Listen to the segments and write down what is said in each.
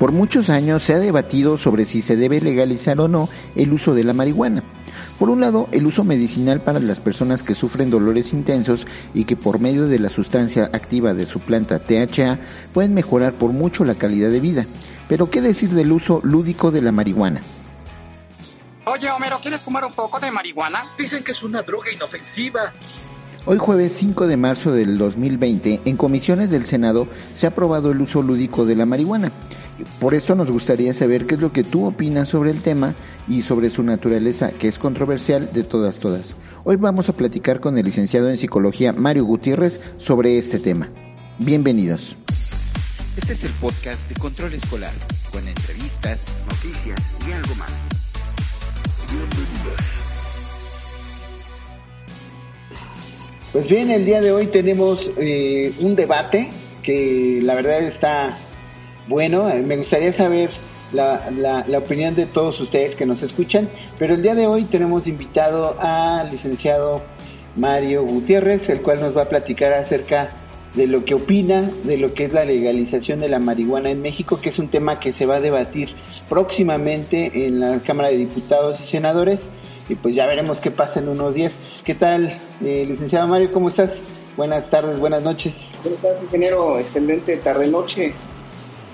Por muchos años se ha debatido sobre si se debe legalizar o no el uso de la marihuana. Por un lado, el uso medicinal para las personas que sufren dolores intensos y que por medio de la sustancia activa de su planta THA pueden mejorar por mucho la calidad de vida. Pero ¿qué decir del uso lúdico de la marihuana? Oye, Homero, ¿quieres fumar un poco de marihuana? Dicen que es una droga inofensiva. Hoy jueves 5 de marzo del 2020, en comisiones del Senado se ha aprobado el uso lúdico de la marihuana. Por esto nos gustaría saber qué es lo que tú opinas sobre el tema y sobre su naturaleza, que es controversial de todas todas. Hoy vamos a platicar con el licenciado en psicología Mario Gutiérrez sobre este tema. Bienvenidos. Este es el podcast de Control Escolar, con entrevistas, noticias Pues bien, el día de hoy tenemos eh, un debate que la verdad está bueno, eh, me gustaría saber la, la, opinión de todos ustedes que nos escuchan, pero el día de hoy tenemos invitado al licenciado Mario Gutiérrez, el cual nos va a platicar acerca de lo que opina de lo que es la legalización de la marihuana en México, que es un tema que se va a debatir próximamente en la Cámara de Diputados y Senadores, y pues ya veremos qué pasa en unos días. ¿Qué tal, eh, licenciado Mario? ¿Cómo estás? Buenas tardes, buenas noches. ¿Cómo estás, ingeniero? Excelente tarde-noche.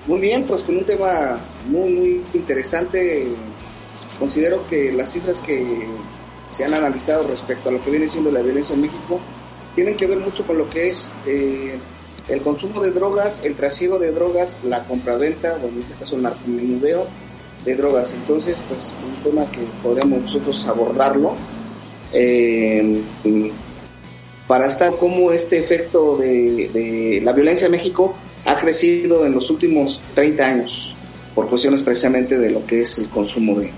Muy bien, pues con un tema muy, muy interesante. Considero que las cifras que se han analizado respecto a lo que viene siendo la violencia en México tienen que ver mucho con lo que es eh, el consumo de drogas, el trasiego de drogas, la compraventa, o en este caso el narcomenudeo de drogas. Entonces, pues un tema que podríamos nosotros abordarlo eh, para estar como este efecto de, de la violencia en México ha crecido en los últimos 30 años por cuestiones precisamente de lo que es el consumo de,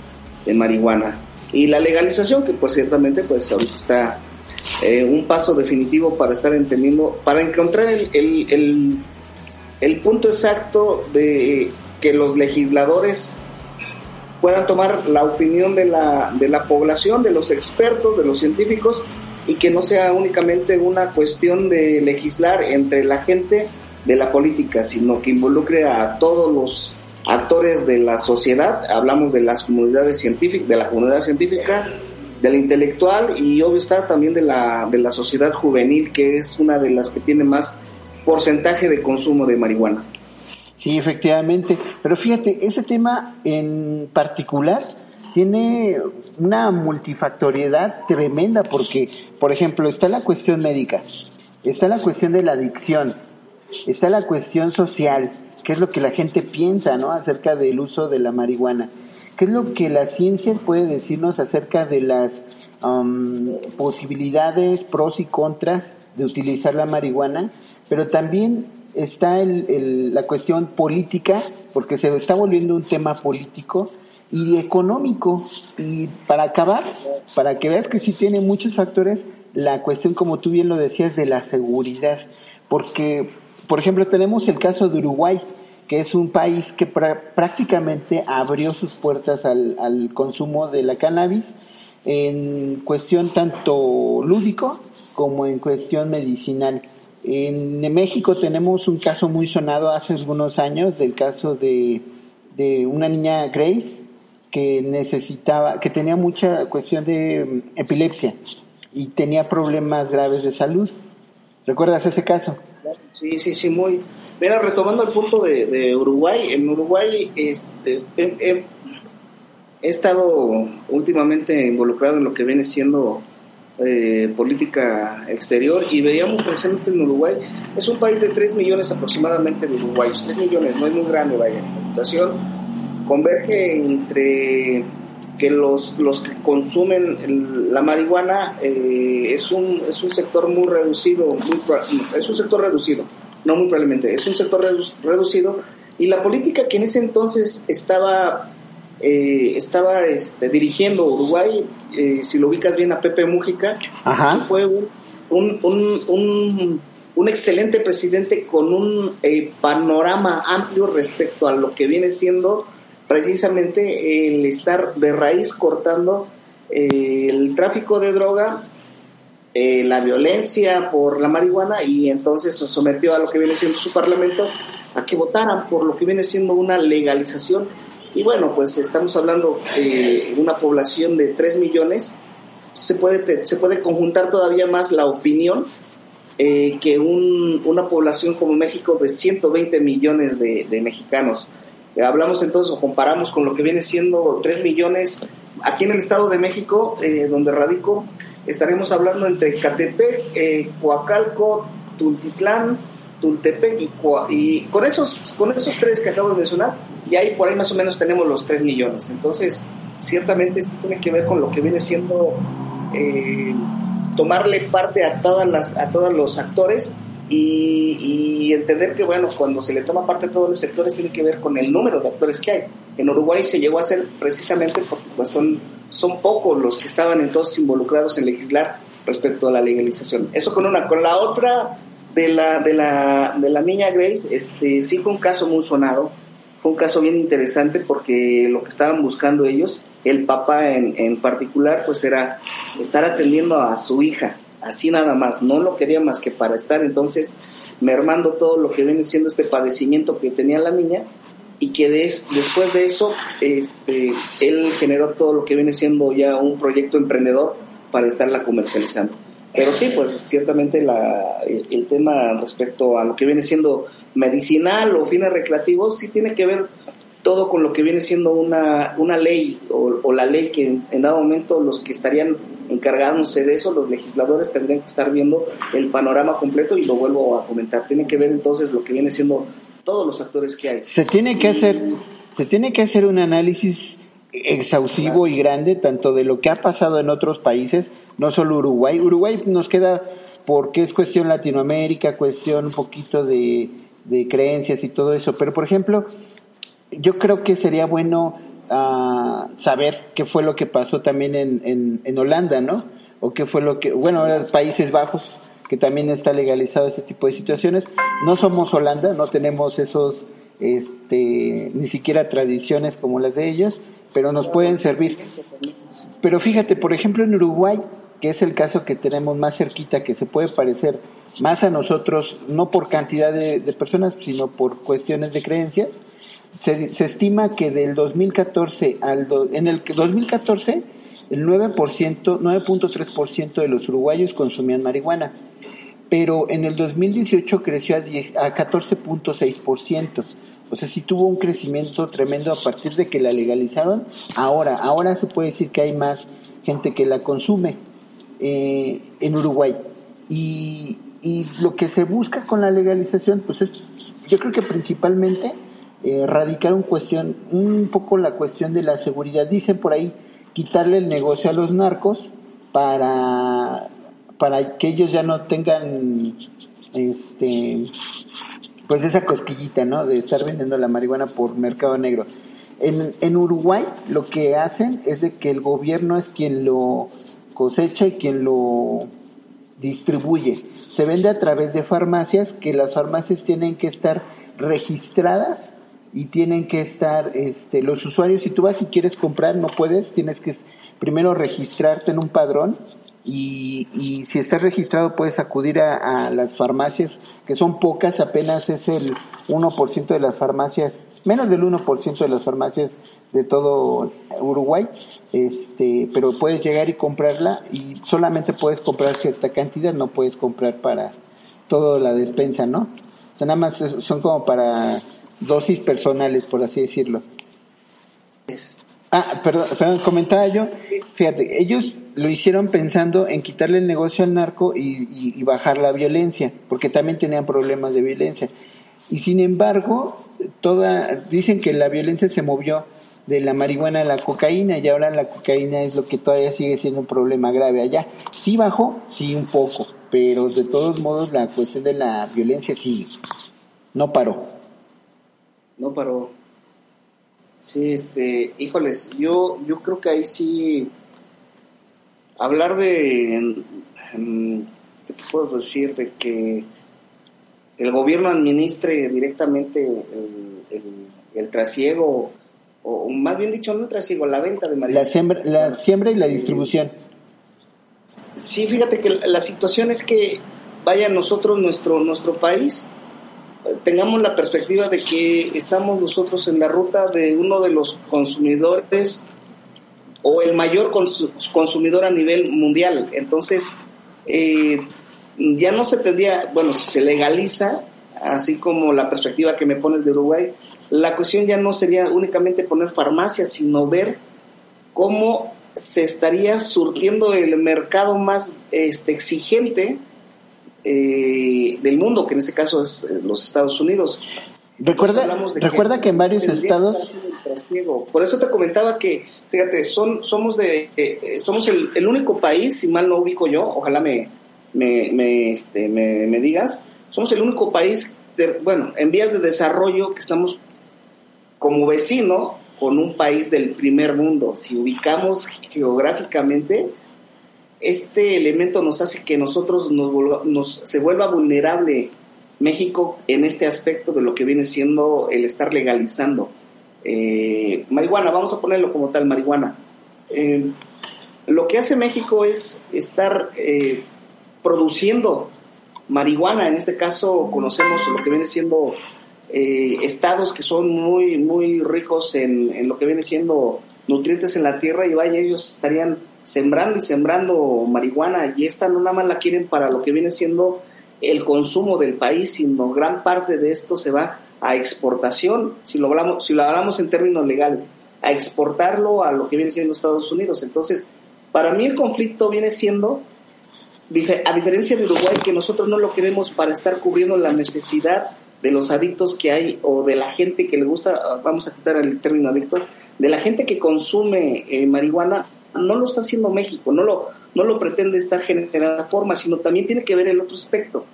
marihuana. Y la legalización, que pues ciertamente pues ahorita está eh, un paso definitivo para estar entendiendo, para encontrar el, el, el, punto exacto de que los legisladores puedan tomar la opinión de la, de la población, de los expertos, de los científicos, y que no sea únicamente una cuestión de legislar entre la gente de la política, sino que involucre a todos los actores de la sociedad, hablamos de las comunidades científicas, de la comunidad científica, de la intelectual y obvio está también de la, de la sociedad juvenil, que es una de las que tiene más porcentaje de consumo de marihuana. Sí, efectivamente. Pero fíjate, ese tema en particular tiene una multifactoriedad tremenda porque, por ejemplo, está la cuestión médica, está la cuestión de la adicción, está la cuestión social, qué es lo que la gente piensa, ¿no? Acerca del uso de la marihuana. ¿Qué es lo que la ciencia puede decirnos acerca de las um, posibilidades, pros y contras de utilizar la marihuana? Pero también está el, la cuestión política, porque se está volviendo un tema político y económico. Y para acabar, para que veas que sí tiene muchos factores, la cuestión, como tú bien lo decías, de la seguridad. Porque por ejemplo, tenemos el caso de Uruguay, que es un país que prácticamente abrió sus puertas al, consumo de la cannabis en cuestión tanto lúdico como en cuestión medicinal. En México tenemos un caso muy sonado hace algunos años del caso de, de una niña Grace que necesitaba, que tenía mucha cuestión de mm, epilepsia y tenía problemas graves de salud. ¿Recuerdas ese caso? Sí, sí, sí, muy. Mira, retomando el punto de, Uruguay, en Uruguay este, he, estado últimamente involucrado en lo que viene siendo eh, política exterior y veíamos precisamente en Uruguay, es un país de 3 millones aproximadamente de uruguayos, 3 millones, no es muy grande, vaya, la situación, converge entre que los, los que consumen la marihuana eh, es, un, es un sector muy reducido, es un sector reducido, no muy probablemente, es un sector reducido y la política que en ese entonces estaba, eh, estaba este, dirigiendo Uruguay, eh, si lo ubicas bien a Pepe Mújica, fue un, un, un, un, excelente presidente con un panorama amplio respecto a lo que viene siendo precisamente el estar de raíz cortando eh, el tráfico de droga, eh, la violencia por la marihuana y entonces se sometió a lo que viene siendo su parlamento a que votaran por lo que viene siendo una legalización. Y bueno, pues estamos hablando de una población de 3 millones, se puede, se puede conjuntar todavía más la opinión eh, que una población como México de 120 millones de, de mexicanos. Eh, hablamos entonces o comparamos con lo que viene siendo 3 millones aquí en el Estado de México, eh, donde radico, estaremos hablando entre Catepec, eh, Coacalco, Tultitlán, Tultepec y, y con esos con esos tres que acabo de mencionar, y ahí por ahí más o menos tenemos los 3 millones. Entonces, ciertamente sí tiene que ver con lo que viene siendo tomarle parte a todas las a todos los actores y, entender que, bueno, cuando se le toma parte a todos los sectores tiene que ver con el número de actores que hay. En Uruguay se llegó a hacer precisamente porque pues, son, son pocos los que estaban entonces involucrados en legislar respecto a la legalización. Eso con una. Con la otra de la, de la, de la niña Grace, este, sí fue un caso muy sonado, fue un caso bien interesante porque lo que estaban buscando ellos, el papá en, en particular, pues era estar atendiendo a su hija así nada más, no lo quería más que para estar entonces mermando todo lo que viene siendo este padecimiento que tenía la niña y que después de eso este, él generó todo lo que viene siendo ya un proyecto emprendedor para estarla comercializando. Pero sí, pues ciertamente la, el, tema respecto a lo que viene siendo medicinal o fines recreativos sí tiene que ver todo con lo que viene siendo una, una ley o, la ley que en, dado momento los que estarían encargándose de eso, los legisladores tendrían que estar viendo el panorama completo y lo vuelvo a comentar. Tiene que ver entonces lo que viene siendo todos los actores que hay. Se tiene que hacer, se tiene que hacer un análisis exhaustivo y grande tanto de lo que ha pasado en otros países, no solo Uruguay. Uruguay nos queda porque es cuestión Latinoamérica, cuestión un poquito de, de creencias y todo eso. Pero por ejemplo, yo creo que sería bueno uh, saber qué fue lo que pasó también en, en, en, Holanda, ¿no? O qué fue lo que, bueno, Países Bajos, que también está legalizado este tipo de situaciones. No somos Holanda, no tenemos esos, este, ni siquiera tradiciones como las de ellos, pero nos pueden servir. Pero fíjate, por ejemplo, en Uruguay, que es el caso que tenemos más cerquita, que se puede parecer más a nosotros, no por cantidad de, personas, sino por cuestiones de creencias, se, se estima que del 2014 al en el 2014 el 9%, 9.3% de los uruguayos consumían marihuana, pero en el 2018 creció a, a 14.6%. O sea, sí tuvo un crecimiento tremendo a partir de que la legalizaron. Ahora, ahora se puede decir que hay más gente que la consume eh, en Uruguay. Y, lo que se busca con la legalización, pues es, yo creo que principalmente eh, radicar un, cuestión, un poco la cuestión de la seguridad. Dicen por ahí quitarle el negocio a los narcos para, para que ellos ya no tengan este pues esa cosquillita, ¿no? De estar vendiendo la marihuana por mercado negro. En, en Uruguay lo que hacen es de que el gobierno es quien lo cosecha y quien lo distribuye. Se vende a través de farmacias que las farmacias tienen que estar registradas y tienen que estar este, los usuarios. Si tú vas y quieres comprar, no puedes, tienes que primero registrarte en un padrón y, y si estás registrado puedes acudir a, las farmacias, que son pocas, apenas es el 1% de las farmacias, menos del 1% de las farmacias de todo Uruguay, este, pero puedes llegar y comprarla y solamente puedes comprar cierta cantidad, no puedes comprar para toda la despensa, ¿no? O sea, nada más son como para dosis personales, por así decirlo. Ah, perdón, comentaba yo, fíjate, ellos lo hicieron pensando en quitarle el negocio al narco y, bajar la violencia, porque también tenían problemas de violencia. Y sin embargo, toda, dicen que la violencia se movió de la marihuana a la cocaína y ahora la cocaína es lo que todavía sigue siendo un problema grave allá. Sí bajó, sí un poco, pero de todos modos la cuestión de la violencia sigue. No paró. No paró. Sí, este, híjoles, yo, yo creo que ahí sí hablar de, ¿qué te puedo decir? De que el gobierno administre directamente el, el, trasiego, o más bien dicho, no el trasiego, la venta de marihuana. La siembra, la siembra y la distribución. Sí, fíjate que la situación es que, vaya, nosotros, nuestro, nuestro país, tengamos la perspectiva de que estamos nosotros en la ruta de uno de los consumidores o el mayor consumidor a nivel mundial. Entonces, eh, ya no se tendría, bueno, si se legaliza, así como la perspectiva que me pones de Uruguay, la cuestión ya no sería únicamente poner farmacias, sino ver cómo se estaría surtiendo el mercado más este, exigente eh, del mundo, que en este caso es eh, los Estados Unidos. Recuerda, recuerda que, en varios estados... Por eso te comentaba que, fíjate, son, somos, de, eh, somos el, único país, si mal no ubico yo, ojalá me, me, este, me, me digas, somos el único país, de, bueno, en vías de desarrollo que estamos como vecino con un país del primer mundo. Si ubicamos geográficamente, este elemento nos hace que nosotros nos, se vuelva vulnerable México en este aspecto de lo que viene siendo el estar legalizando eh, marihuana, vamos a ponerlo como tal, marihuana. Eh, lo que hace México es estar eh, produciendo marihuana, en este caso conocemos lo que viene siendo estados que son muy, muy ricos en, en lo que viene siendo nutrientes en la tierra y vaya, ellos estarían sembrando y sembrando marihuana y esta no nada más la quieren para lo que viene siendo el consumo del país, sino gran parte de esto se va a exportación, si lo hablamos, si lo hablamos en términos legales, a exportarlo a lo que viene siendo Estados Unidos. Entonces, para mí el conflicto viene siendo, a diferencia de Uruguay, que nosotros no lo queremos para estar cubriendo la necesidad de los adictos que hay o de la gente que le gusta, vamos a quitar el término adicto, de la gente que consume eh, marihuana, no lo está haciendo México, no lo, no lo pretende estar generando forma, sino también tiene que ver el otro aspecto,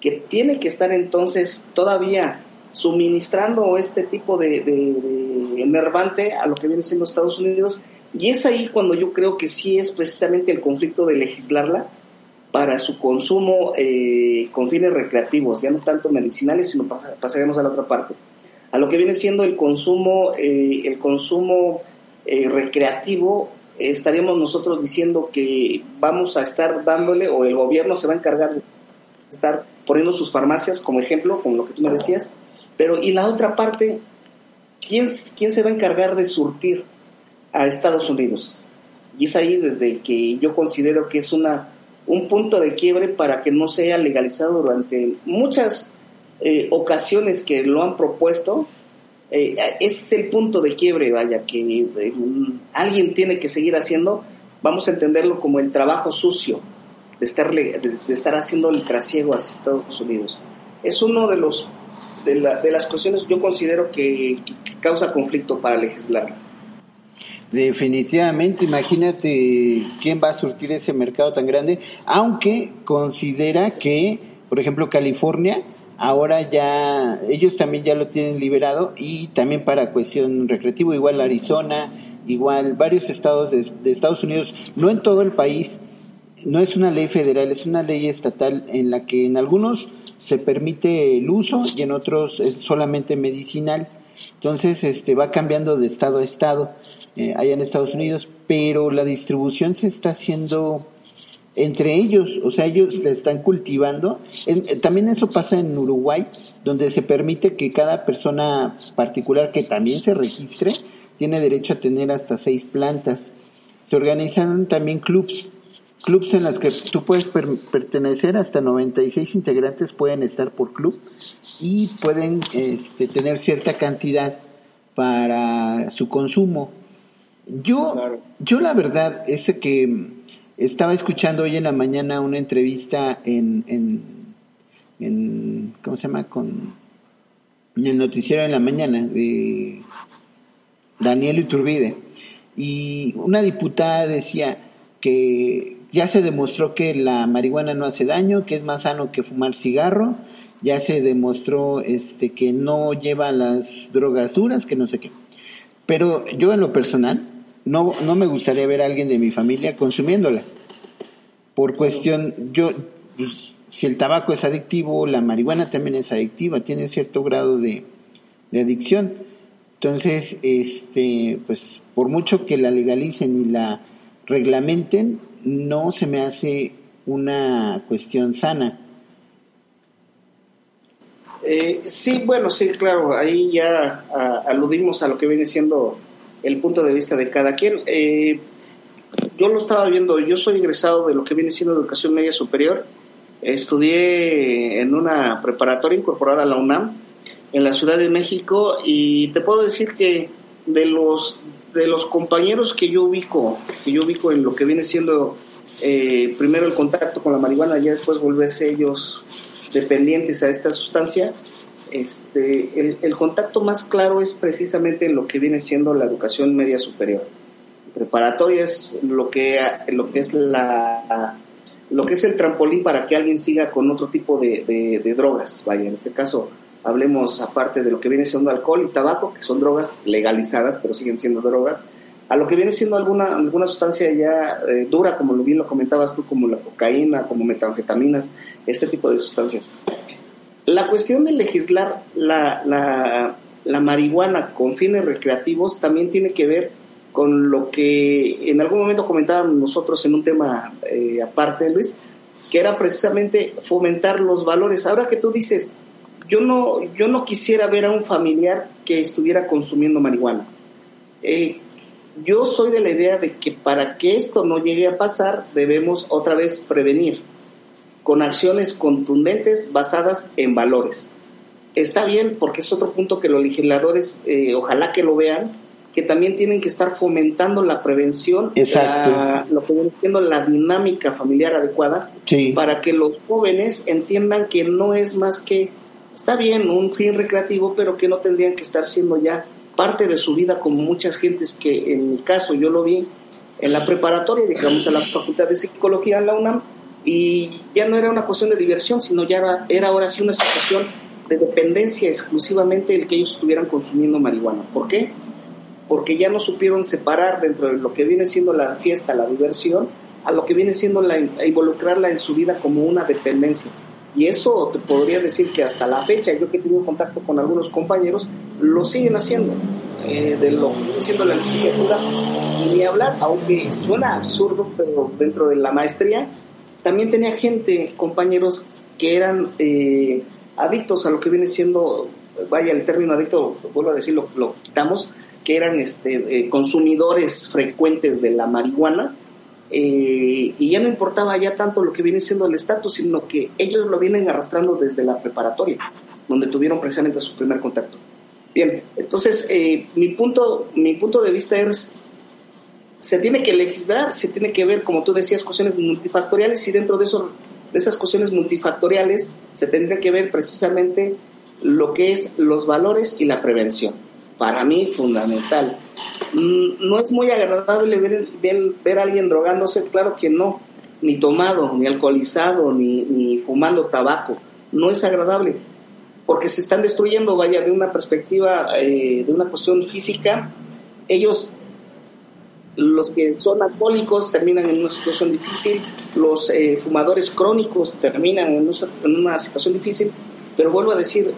que tiene que estar entonces todavía suministrando este tipo de, de, enervante a lo que viene siendo Estados Unidos, y es ahí cuando yo creo que sí es precisamente el conflicto de legislarla para su consumo eh, con fines recreativos, ya no tanto medicinales, sino pasaremos a la otra parte. A lo que viene siendo el consumo, eh, el consumo eh, recreativo estaríamos nosotros diciendo que vamos a estar dándole o el gobierno se va a encargar de estar poniendo sus farmacias como ejemplo, con lo que tú me decías, pero y la otra parte, ¿quién, quién se va a encargar de surtir a Estados Unidos? Y es ahí desde que yo considero que es una un punto de quiebre para que no sea legalizado durante muchas eh, ocasiones que lo han propuesto, eh, ese es el punto de quiebre, vaya, que eh, alguien tiene que seguir haciendo, vamos a entenderlo como el trabajo sucio de estar, de, estar haciendo el trasiego hacia Estados Unidos. Es uno de los de, las cuestiones yo considero que, causa conflicto para legislar. Definitivamente, imagínate quién va a surtir ese mercado tan grande, aunque considera que, por ejemplo, California ahora ya ellos también ya lo tienen liberado y también para cuestión recreativa igual Arizona igual varios estados de, Estados Unidos. No en todo el país no es una ley federal es una ley estatal en la que en algunos se permite el uso y en otros es solamente medicinal. Entonces este va cambiando de estado a estado eh, allá en Estados Unidos pero la distribución se está haciendo entre ellos, o sea, ellos le están cultivando. Eh, también eso pasa en Uruguay, donde se permite que cada persona particular que también se registre tiene derecho a tener hasta seis plantas. Se organizan también clubs, clubs en las que tú puedes pertenecer, hasta 96 integrantes pueden estar por club y pueden este, tener cierta cantidad para su consumo. Yo, yo la verdad es que estaba escuchando hoy en la mañana una entrevista en, en, ¿cómo se llama? Con, en el noticiero en la mañana de Daniel Iturbide. Y una diputada decía que ya se demostró que la marihuana no hace daño, que es más sano que fumar cigarro, ya se demostró este que no lleva las drogas duras, que no sé qué. Pero yo en lo personal no, no me gustaría ver a alguien de mi familia consumiéndola. Por cuestión, yo, pues, si el tabaco es adictivo, la marihuana también es adictiva, tiene cierto grado de, de adicción. Entonces, este, pues por mucho que la legalicen y la reglamenten, no se me hace una cuestión sana. Eh, sí, bueno, sí, claro, ahí ya aludimos a lo que viene siendo el punto de vista de cada quien. Eh, yo lo estaba viendo, yo soy egresado de lo que viene siendo educación media superior, estudié en una preparatoria incorporada a la UNAM en la Ciudad de México y te puedo decir que de los de los compañeros que yo ubico, que yo ubico en lo que viene siendo eh, primero el contacto con la marihuana, y después volverse ellos dependientes a esta sustancia, este, el, el, contacto más claro es precisamente en lo que viene siendo la educación media superior. Preparatoria es lo que, lo que es la lo que es el trampolín para que alguien siga con otro tipo de, drogas. Vaya, en este caso hablemos aparte de lo que viene siendo alcohol y tabaco, que son drogas legalizadas, pero siguen siendo drogas, a lo que viene siendo alguna, alguna sustancia ya eh, dura, como bien lo comentabas tú, como la cocaína, como metanfetaminas, este tipo de sustancias. La cuestión de legislar la, la, la marihuana con fines recreativos también tiene que ver con lo que en algún momento comentábamos nosotros en un tema eh, aparte, Luis, que era precisamente fomentar los valores. Ahora que tú dices, yo no, yo no quisiera ver a un familiar que estuviera consumiendo marihuana. Eh, yo soy de la idea de que para que esto no llegue a pasar, debemos otra vez prevenir con acciones contundentes basadas en valores. Está bien, porque es otro punto que los legisladores, eh, ojalá que lo vean, que también tienen que estar fomentando la prevención, la, lo que la dinámica familiar adecuada, para que los jóvenes entiendan que no es más que, está bien, un fin recreativo, pero que no tendrían que estar siendo ya parte de su vida como muchas gentes que en mi caso yo lo vi en la preparatoria, digamos, a la Facultad de Psicología en la UNAM, y ya no era una cuestión de diversión, sino ya era, era ahora sí una situación de dependencia exclusivamente el que ellos estuvieran consumiendo marihuana. ¿Por qué? Porque ya no supieron separar dentro de lo que viene siendo la fiesta, la diversión, a lo que viene siendo la, involucrarla en su vida como una dependencia. Y eso te podría decir que hasta la fecha, yo que he tenido contacto con algunos compañeros, lo siguen haciendo. Eh, de lo que viene siendo la licenciatura, ni hablar, aunque suena absurdo, pero dentro de la maestría, también tenía gente, compañeros, que eran eh, adictos a lo que viene siendo, vaya, el término adicto, vuelvo a decirlo, lo quitamos, que eran este, eh, consumidores frecuentes de la marihuana, eh, y ya no importaba ya tanto lo que viene siendo el estatus, sino que ellos lo vienen arrastrando desde la preparatoria, donde tuvieron precisamente su primer contacto. Bien, entonces mi, punto, mi punto de vista es, se tiene que legislar, se tiene que ver, como tú decías, cuestiones multifactoriales y dentro de, eso, de esas cuestiones multifactoriales se tendría que ver precisamente lo que es los valores y la prevención. Para mí, fundamental. Mm, no es muy agradable ver, ver, a alguien drogándose, claro que no, ni tomado, ni alcoholizado, ni, ni fumando tabaco. No es agradable, porque se están destruyendo, vaya, de una perspectiva, eh, de una cuestión física. Ellos, los que son alcohólicos, terminan en una situación difícil, los eh, fumadores crónicos terminan en una situación difícil, pero vuelvo a decir,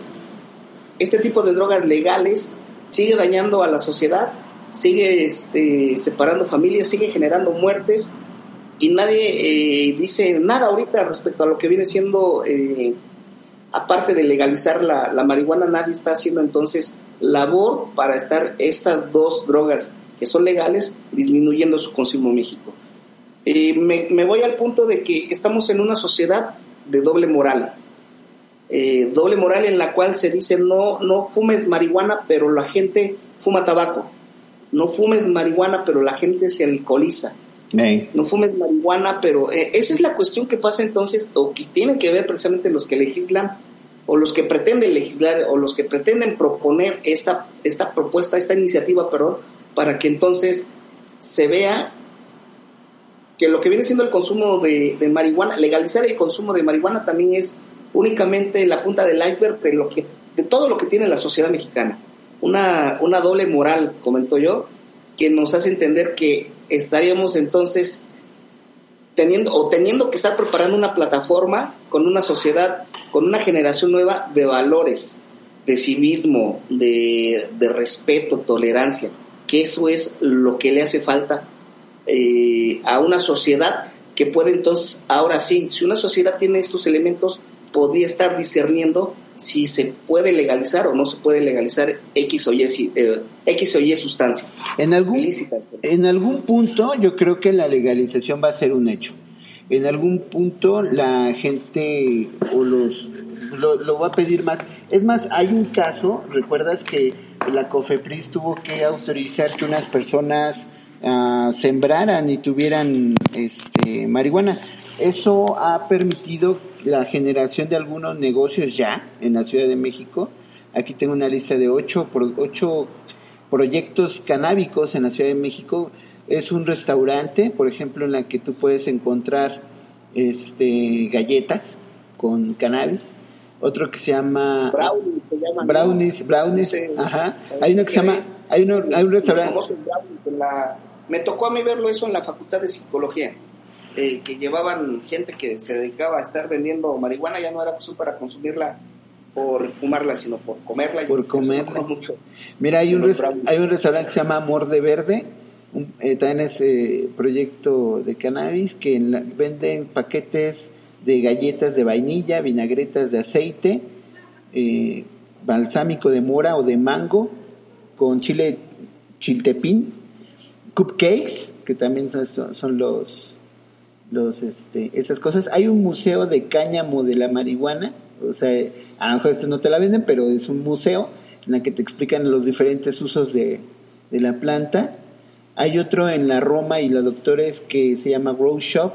este tipo de drogas legales sigue dañando a la sociedad sigue este, separando familias, sigue generando muertes y nadie eh, dice nada ahorita respecto a lo que viene siendo, eh, aparte de legalizar la, marihuana, nadie está haciendo entonces labor para estar estas dos drogas que son legales disminuyendo su consumo en México. Eh, me, voy al punto de que estamos en una sociedad de doble moral. doble moral en la cual se dice no, no fumes marihuana, pero la gente fuma tabaco no fumes marihuana, pero la gente se alcoholiza. No fumes marihuana, pero eh, esa es la cuestión que pasa entonces, o que tienen que ver precisamente los que legislan o los que pretenden legislar o los que pretenden proponer esta, esta propuesta, esta iniciativa, perdón, para que entonces se vea que lo que viene siendo el consumo de, marihuana, legalizar el consumo de marihuana también es únicamente la punta del iceberg de, lo que, de todo lo que tiene la sociedad mexicana. Una, una doble moral, comento yo, que nos hace entender que estaríamos entonces teniendo o teniendo que estar preparando una plataforma con una sociedad, con una generación nueva de valores, de civismo, de, de respeto, tolerancia, que eso es lo que le hace falta eh, a una sociedad que puede entonces, ahora sí, si una sociedad tiene estos elementos, podría estar discerniendo si se puede legalizar o no se puede legalizar X o Y, eh, X o Y sustancia. En algún, en algún punto yo creo que la legalización va a ser un hecho. En algún punto la gente o los lo, lo va a pedir más. Es más, hay un caso, recuerdas que la COFEPRIS tuvo que autorizar que unas personas uh, sembraran y tuvieran este, marihuana. Eso ha permitido la generación de algunos negocios ya en la Ciudad de México. Aquí tengo una lista de ocho, ocho proyectos canábicos en la Ciudad de México. Es un restaurante, por ejemplo, en la que tú puedes encontrar este, galletas con cannabis. Otro que se llama brownies, brownies, ajá. Hay uno que se llama, hay, uno, hay un restaurante. Me tocó a mí verlo eso en la Facultad de Psicología, eh, que llevaban gente que se dedicaba a estar vendiendo marihuana, ya no era pues para consumirla por fumarla, sino por comerla. Por comerla. Mucho. Mira, hay un, hay un restaurante que se llama Amor de Verde, eh, también es eh, proyecto de cannabis, que venden paquetes de galletas de vainilla, vinagretas de aceite, balsámico de mora o de mango, con chile chiltepín, cupcakes, que también son, los, los, este, esas cosas. Hay un museo de cáñamo de la marihuana, o sea, a lo mejor este no te la venden, pero es un museo en la que te explican los diferentes usos de, de la planta. Hay otro en la Roma y la Doctores que se llama Grow Shop,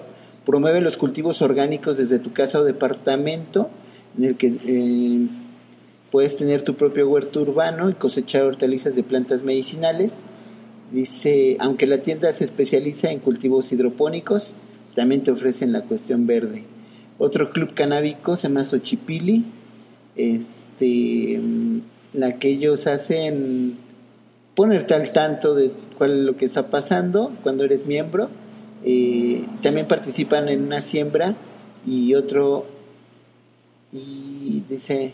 promueve los cultivos orgánicos desde tu casa o departamento, en el que eh, puedes tener tu propio huerto urbano y cosechar hortalizas de plantas medicinales. Dice, aunque la tienda se especializa en cultivos hidropónicos, también te ofrecen la cuestión verde. Otro club canábico se llama Xochipili, este, la que ellos hacen ponerte al tanto de cuál es lo que está pasando cuando eres miembro. Eh, también participan en una siembra y otro, y dice,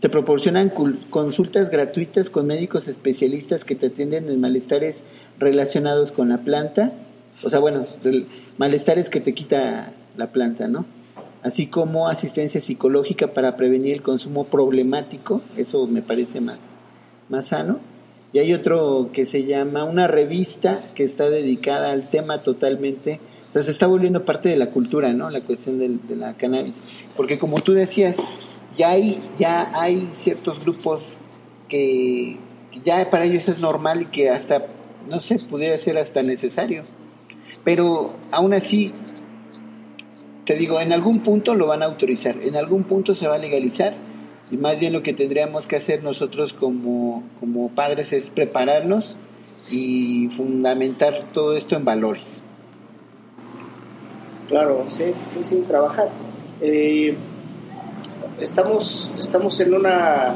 te proporcionan consultas gratuitas con médicos especialistas que te atienden en malestares relacionados con la planta. O sea, bueno, malestares que te quita la planta, ¿no? Así como asistencia psicológica para prevenir el consumo problemático. Eso me parece más, más sano. Y hay otro que se llama una revista que está dedicada al tema totalmente. O sea, se está volviendo parte de la cultura, ¿no? La cuestión de la cannabis. Porque como tú decías, ya hay, ya hay ciertos grupos que, ya para ellos es normal y que hasta, no sé, pudiera ser hasta necesario. Pero aún así, te digo, en algún punto lo van a autorizar, en algún punto se va a legalizar y más bien lo que tendríamos que hacer nosotros como, como padres es prepararnos y fundamentar todo esto en valores. Claro, sí, sí, sí, trabajar. Eh, estamos, estamos en una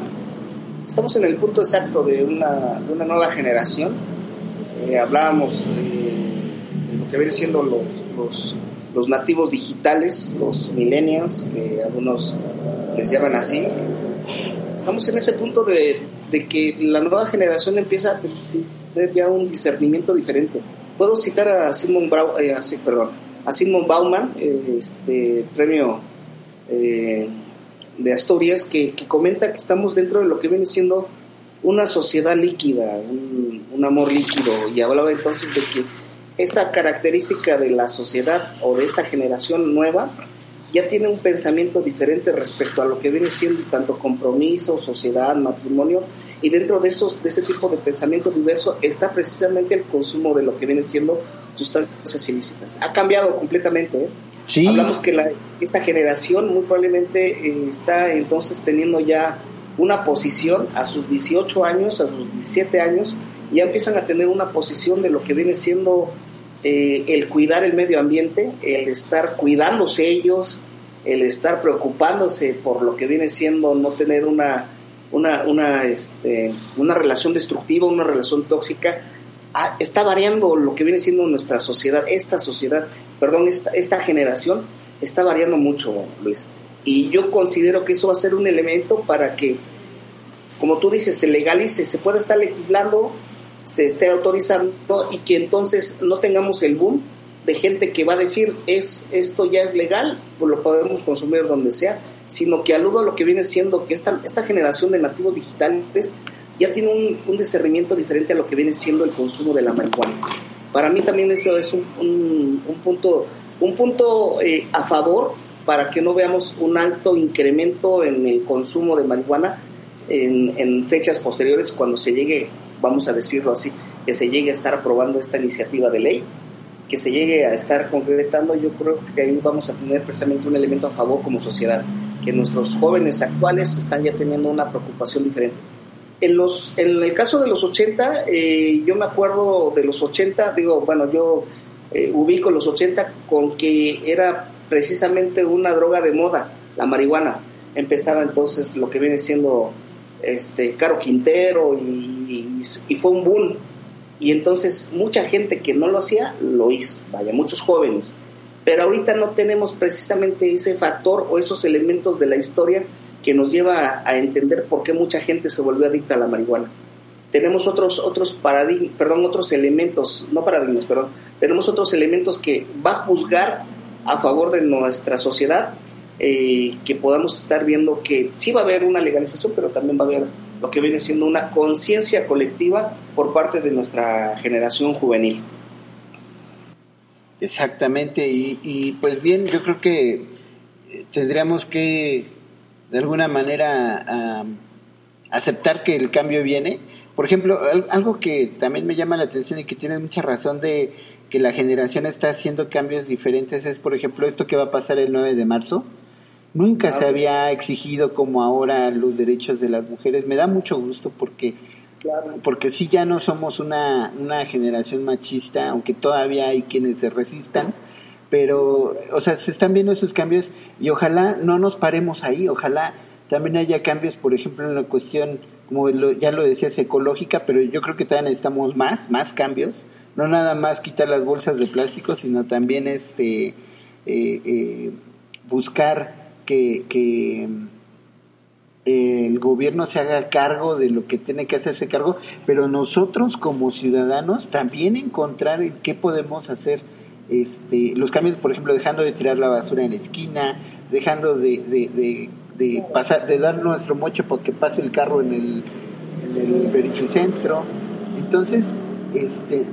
estamos en el punto exacto de una, de una nueva generación. Eh, hablábamos de, lo que vienen siendo los, los, los, nativos digitales, los millennials, que algunos les llaman así. Estamos en ese punto de, que la nueva generación empieza a tener ya un discernimiento diferente. Puedo citar a Simon, eh, perdón, a Simon Bauman, eh, este premio eh, de Asturias que, comenta que estamos dentro de lo que viene siendo una sociedad líquida, un, amor líquido, y hablaba entonces de que esta característica de la sociedad o de esta generación nueva ya tiene un pensamiento diferente respecto a lo que viene siendo tanto compromiso, sociedad, matrimonio, y dentro de esos de ese tipo de pensamiento diverso está precisamente el consumo de lo que viene siendo sustancias ilícitas. Ha cambiado completamente. ¿eh? Hablamos que la, esta generación muy probablemente eh, está entonces teniendo ya una posición a sus 18 años, a sus 17 años, ya empiezan a tener una posición de lo que viene siendo eh, el cuidar el medio ambiente, el estar cuidándose ellos, el estar preocupándose por lo que viene siendo no tener una, una, una, este, una relación destructiva, una relación tóxica, ah, está variando lo que viene siendo nuestra sociedad, esta sociedad, perdón, esta, esta generación está variando mucho, Luis. Y yo considero que eso va a ser un elemento para que, como tú dices, se legalice, se pueda estar legislando, se esté autorizando y que entonces no tengamos el boom de gente que va a decir es esto ya es legal, pues lo podemos consumir donde sea, sino que aludo a lo que viene siendo que esta, esta generación de nativos digitales ya tiene un, un discernimiento diferente a lo que viene siendo el consumo de la marihuana. Para mí también eso es un, un, punto, un punto eh, a favor para que no veamos un alto incremento en el consumo de marihuana en, en fechas posteriores cuando se llegue, vamos a decirlo así, que se llegue a estar aprobando esta iniciativa de ley que se llegue a estar concretando, yo creo que ahí vamos a tener precisamente un elemento a favor como sociedad, que nuestros jóvenes actuales están ya teniendo una preocupación diferente. En, los, en el caso de los 80, eh, yo me acuerdo de los 80, digo, bueno, yo eh, ubico los 80 con que era precisamente una droga de moda, la marihuana. Empezaba entonces lo que viene siendo este Caro Quintero y, y fue un boom y entonces mucha gente que no lo hacía, lo hizo, vaya, muchos jóvenes. Pero ahorita no tenemos precisamente ese factor o esos elementos de la historia que nos lleva a, entender por qué mucha gente se volvió adicta a la marihuana. Tenemos otros, otros paradigmas, perdón, otros elementos, no paradigmas, perdón, tenemos otros elementos que va a juzgar a favor de nuestra sociedad, eh, que podamos estar viendo que sí va a haber una legalización, pero también va a haber lo que viene siendo una conciencia colectiva por parte de nuestra generación juvenil. Exactamente, y, pues bien, yo creo que eh, tendríamos que de alguna manera aceptar que el cambio viene. Por ejemplo, algo que también me llama la atención y que tiene mucha razón de que la generación está haciendo cambios diferentes es, por ejemplo, esto que va a pasar el 9 de marzo Nunca se había exigido como ahora los derechos de las mujeres. Me da mucho gusto porque porque sí ya no somos una, una generación machista, aunque todavía hay quienes se resistan, pero, o sea, se están viendo esos cambios y ojalá no nos paremos ahí, ojalá también haya cambios, por ejemplo, en la cuestión, como ya lo decías, ecológica, pero yo creo que todavía necesitamos más, más cambios, no nada más quitar las bolsas de plástico, sino también este eh, eh, buscar que, eh, el gobierno se haga cargo de lo que tiene que hacerse cargo, pero nosotros como ciudadanos también encontrar qué podemos hacer. Este, los cambios, por ejemplo, dejando de tirar la basura en la esquina, dejando de, de, de, pasar, de dar nuestro moche porque pase el carro en el, en el verificentro. Entonces, este,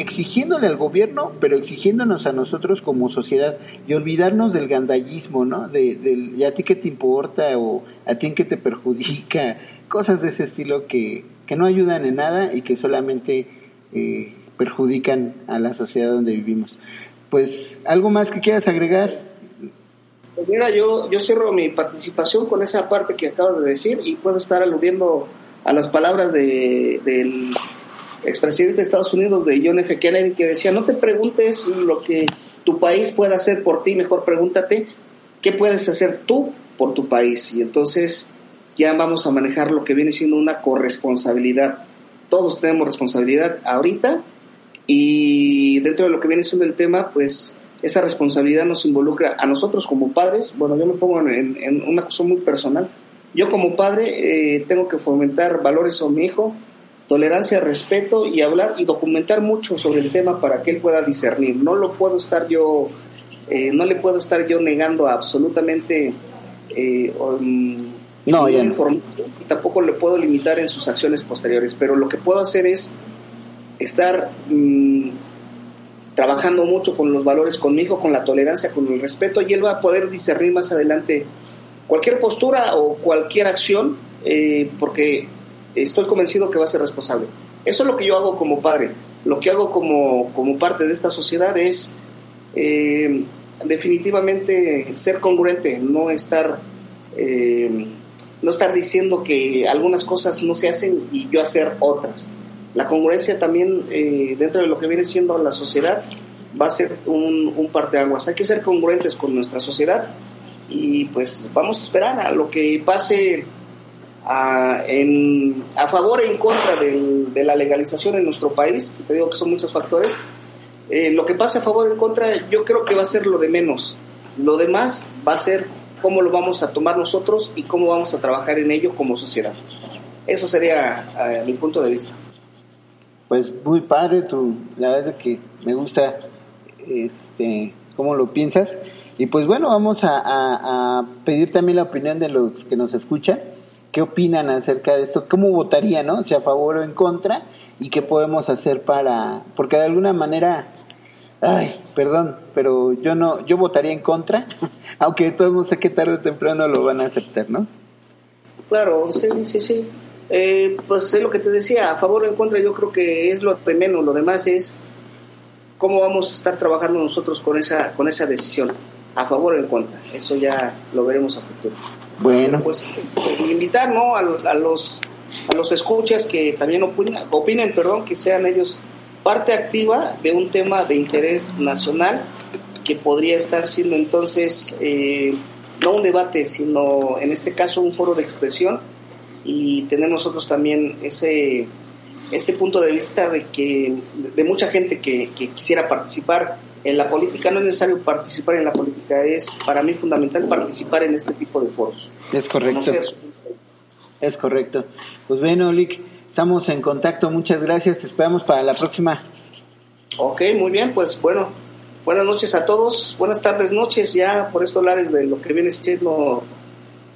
exigiéndole al gobierno, pero exigiéndonos a nosotros como sociedad y olvidarnos del gandallismo, ¿no? De, del, ¿y a ti qué te importa? o a ti en qué te perjudica? Cosas de ese estilo que, que no ayudan en nada y que solamente eh, perjudican a la sociedad donde vivimos. Pues, ¿algo más que quieras agregar? Pues mira, yo, yo cierro mi participación con esa parte que acabo de decir y puedo estar aludiendo a las palabras de, del expresidente de Estados Unidos, de John F. Kennedy, que decía, no te preguntes lo que tu país puede hacer por ti, mejor pregúntate qué puedes hacer tú por tu país. Y entonces ya vamos a manejar lo que viene siendo una corresponsabilidad. Todos tenemos responsabilidad ahorita y dentro de lo que viene siendo el tema, pues esa responsabilidad nos involucra a nosotros como padres. Bueno, yo me pongo en, una cosa muy personal. Yo como padre eh, tengo que fomentar valores a mi hijo, tolerancia, respeto y hablar y documentar mucho sobre el tema para que él pueda discernir. No lo puedo estar yo, eh, no le puedo estar yo negando absolutamente eh, um, no, ya y tampoco le puedo limitar en sus acciones posteriores, pero lo que puedo hacer es estar mm, trabajando mucho con los valores conmigo, con la tolerancia, con el respeto y él va a poder discernir más adelante cualquier postura o cualquier acción, eh, porque estoy convencido que va a ser responsable. Eso es lo que yo hago como padre. Lo que hago como, como parte de esta sociedad es eh, definitivamente ser congruente, no estar, eh, no estar diciendo que algunas cosas no se hacen y yo hacer otras. La congruencia también eh, dentro de lo que viene siendo la sociedad va a ser un, un parteaguas. Hay que ser congruentes con nuestra sociedad y pues vamos a esperar a lo que pase a, en, a favor e en contra de la legalización en nuestro país. Te digo que son muchos factores. Eh, lo que pase a favor o en contra, yo creo que va a ser lo de menos. Lo demás va a ser cómo lo vamos a tomar nosotros y cómo vamos a trabajar en ello como sociedad. Eso sería eh, mi punto de vista. Pues muy padre, tu, la verdad es que me gusta este cómo lo piensas. Y pues bueno, vamos a, a, pedir también la opinión de los que nos escuchan. ¿Qué opinan acerca de esto? ¿Cómo votarían, no? Si a favor o en contra. ¿Y qué podemos hacer para...? Porque de alguna manera... Ay, perdón, pero yo no, yo votaría en contra, aunque todos sé que tarde o temprano lo van a aceptar, ¿no? Claro, sí, sí, sí. Eh, pues es lo que te decía, a favor o en contra yo creo que es lo de menos, lo demás es cómo vamos a estar trabajando nosotros con esa, con esa decisión, a favor o en contra, eso ya lo veremos a futuro. Bueno, pues invitar ¿no? a, los a los escuchas que también opinen, opinen, perdón, que sean ellos parte activa de un tema de interés nacional que podría estar siendo entonces eh, no un debate, sino en este caso un foro de expresión. Y tener nosotros también ese ese punto de vista de que de mucha gente que, quisiera participar en la política no es necesario participar en la política es para mí fundamental participar en este tipo de foros. Es correcto. Es correcto. Pues bueno Lick estamos en contacto. Muchas gracias. Te esperamos para la próxima. Ok muy bien. Pues bueno buenas noches a todos. Buenas tardes noches ya por estos lares de lo que viene siendo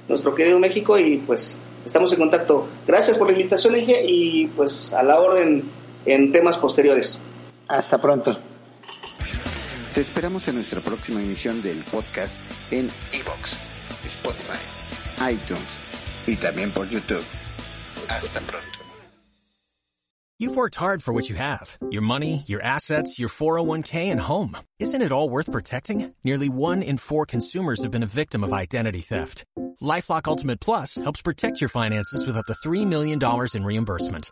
nuestro querido México y pues estamos en contacto. Gracias por la invitación, Inge, y pues a la orden en temas posteriores. Hasta pronto. Te esperamos en nuestra próxima emisión del podcast en Evox, Spotify, iTunes y también por YouTube. Hasta pronto. You've worked hard for what you have your money, your assets, your 401k, and home. Isn't it all worth protecting? Nearly one in four consumers have been a victim of identity theft. LifeLock Ultimate Plus helps protect your finances with up to $3 million in reimbursement.